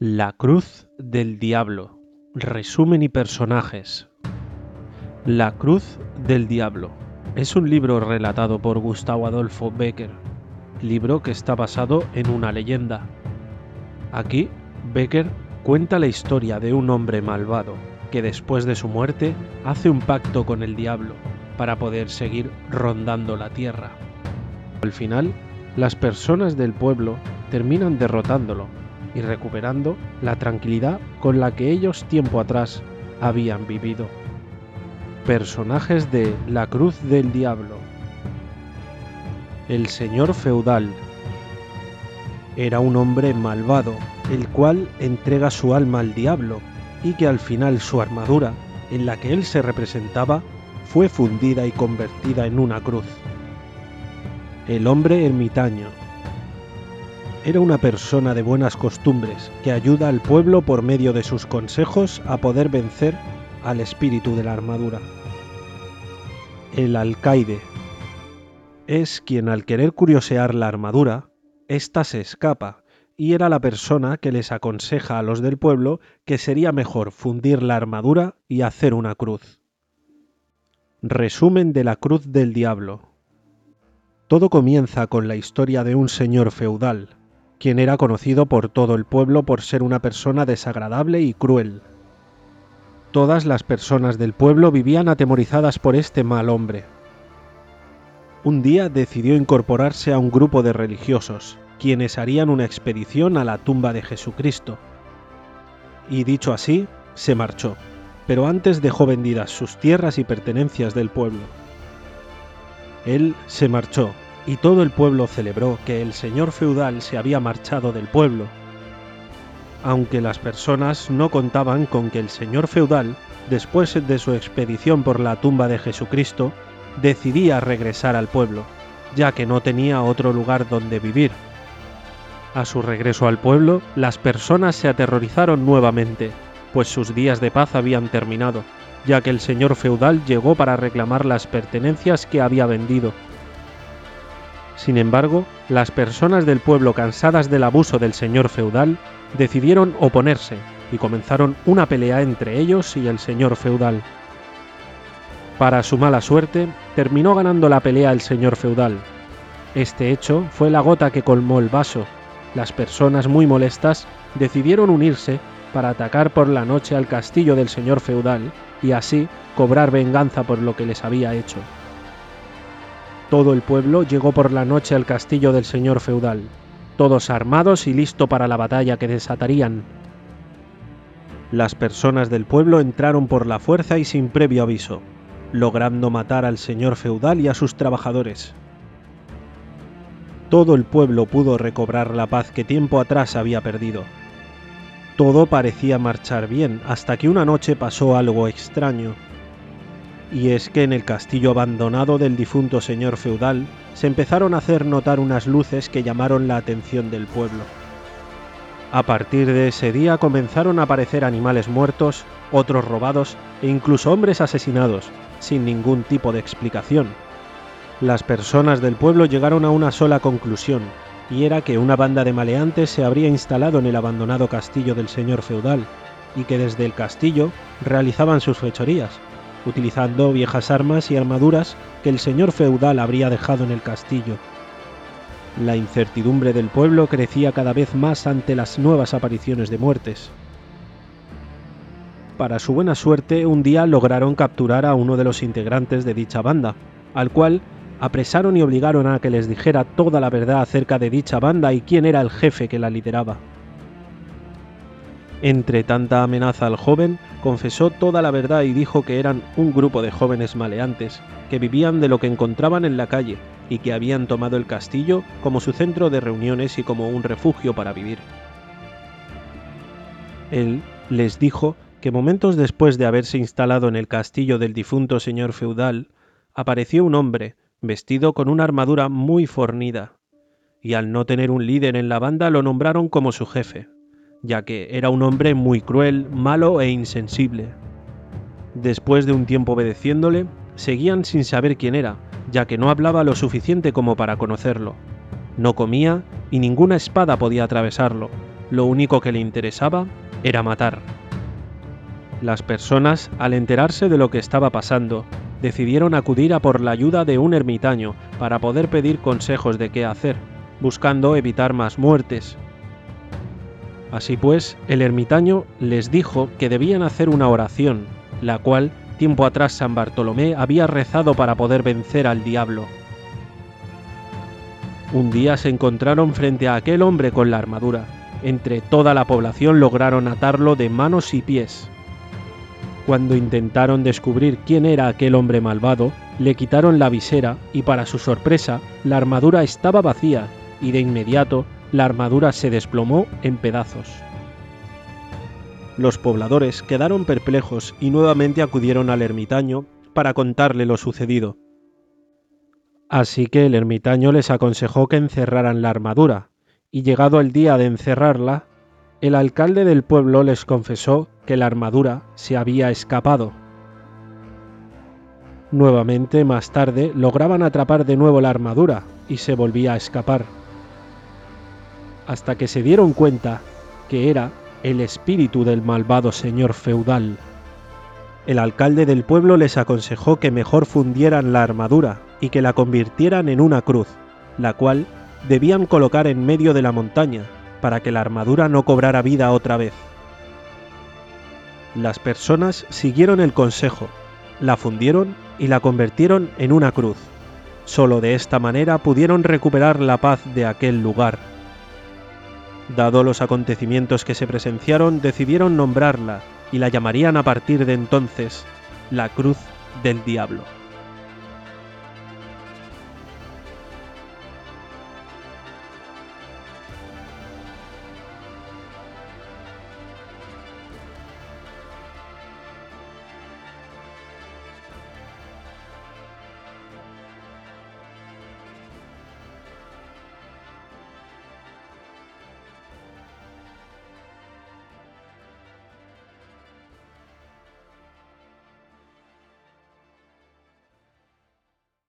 La Cruz del Diablo. Resumen y personajes. La Cruz del Diablo es un libro relatado por Gustavo Adolfo Becker, libro que está basado en una leyenda. Aquí, Becker cuenta la historia de un hombre malvado que después de su muerte hace un pacto con el diablo para poder seguir rondando la tierra. Al final, las personas del pueblo terminan derrotándolo y recuperando la tranquilidad con la que ellos tiempo atrás habían vivido. Personajes de La Cruz del Diablo. El señor feudal. Era un hombre malvado, el cual entrega su alma al diablo y que al final su armadura, en la que él se representaba, fue fundida y convertida en una cruz. El hombre ermitaño. Era una persona de buenas costumbres que ayuda al pueblo por medio de sus consejos a poder vencer al espíritu de la armadura. El alcaide. Es quien al querer curiosear la armadura, ésta se escapa y era la persona que les aconseja a los del pueblo que sería mejor fundir la armadura y hacer una cruz. Resumen de la Cruz del Diablo. Todo comienza con la historia de un señor feudal, quien era conocido por todo el pueblo por ser una persona desagradable y cruel. Todas las personas del pueblo vivían atemorizadas por este mal hombre. Un día decidió incorporarse a un grupo de religiosos, quienes harían una expedición a la tumba de Jesucristo. Y dicho así, se marchó, pero antes dejó vendidas sus tierras y pertenencias del pueblo. Él se marchó, y todo el pueblo celebró que el señor feudal se había marchado del pueblo. Aunque las personas no contaban con que el señor feudal, después de su expedición por la tumba de Jesucristo, decidía regresar al pueblo, ya que no tenía otro lugar donde vivir. A su regreso al pueblo, las personas se aterrorizaron nuevamente, pues sus días de paz habían terminado, ya que el señor feudal llegó para reclamar las pertenencias que había vendido sin embargo, las personas del pueblo cansadas del abuso del señor feudal decidieron oponerse y comenzaron una pelea entre ellos y el señor feudal. Para su mala suerte, terminó ganando la pelea el señor feudal. Este hecho fue la gota que colmó el vaso. Las personas muy molestas decidieron unirse para atacar por la noche al castillo del señor feudal y así cobrar venganza por lo que les había hecho. Todo el pueblo llegó por la noche al castillo del señor feudal, todos armados y listo para la batalla que desatarían. Las personas del pueblo entraron por la fuerza y sin previo aviso, logrando matar al señor feudal y a sus trabajadores. Todo el pueblo pudo recobrar la paz que tiempo atrás había perdido. Todo parecía marchar bien hasta que una noche pasó algo extraño y es que en el castillo abandonado del difunto señor feudal se empezaron a hacer notar unas luces que llamaron la atención del pueblo. A partir de ese día comenzaron a aparecer animales muertos, otros robados e incluso hombres asesinados, sin ningún tipo de explicación. Las personas del pueblo llegaron a una sola conclusión, y era que una banda de maleantes se habría instalado en el abandonado castillo del señor feudal, y que desde el castillo realizaban sus fechorías, utilizando viejas armas y armaduras que el señor feudal habría dejado en el castillo. La incertidumbre del pueblo crecía cada vez más ante las nuevas apariciones de muertes. Para su buena suerte, un día lograron capturar a uno de los integrantes de dicha banda, al cual apresaron y obligaron a que les dijera toda la verdad acerca de dicha banda y quién era el jefe que la lideraba. Entre tanta amenaza al joven, confesó toda la verdad y dijo que eran un grupo de jóvenes maleantes, que vivían de lo que encontraban en la calle y que habían tomado el castillo como su centro de reuniones y como un refugio para vivir. Él les dijo que momentos después de haberse instalado en el castillo del difunto señor feudal, apareció un hombre, vestido con una armadura muy fornida, y al no tener un líder en la banda lo nombraron como su jefe ya que era un hombre muy cruel, malo e insensible. Después de un tiempo obedeciéndole, seguían sin saber quién era, ya que no hablaba lo suficiente como para conocerlo. No comía y ninguna espada podía atravesarlo, lo único que le interesaba era matar. Las personas, al enterarse de lo que estaba pasando, decidieron acudir a por la ayuda de un ermitaño para poder pedir consejos de qué hacer, buscando evitar más muertes. Así pues, el ermitaño les dijo que debían hacer una oración, la cual tiempo atrás San Bartolomé había rezado para poder vencer al diablo. Un día se encontraron frente a aquel hombre con la armadura. Entre toda la población lograron atarlo de manos y pies. Cuando intentaron descubrir quién era aquel hombre malvado, le quitaron la visera y para su sorpresa, la armadura estaba vacía y de inmediato la armadura se desplomó en pedazos. Los pobladores quedaron perplejos y nuevamente acudieron al ermitaño para contarle lo sucedido. Así que el ermitaño les aconsejó que encerraran la armadura, y llegado el día de encerrarla, el alcalde del pueblo les confesó que la armadura se había escapado. Nuevamente, más tarde, lograban atrapar de nuevo la armadura y se volvía a escapar. Hasta que se dieron cuenta que era el espíritu del malvado señor feudal. El alcalde del pueblo les aconsejó que mejor fundieran la armadura y que la convirtieran en una cruz, la cual debían colocar en medio de la montaña para que la armadura no cobrara vida otra vez. Las personas siguieron el consejo, la fundieron y la convirtieron en una cruz. Solo de esta manera pudieron recuperar la paz de aquel lugar. Dado los acontecimientos que se presenciaron, decidieron nombrarla y la llamarían a partir de entonces la Cruz del Diablo.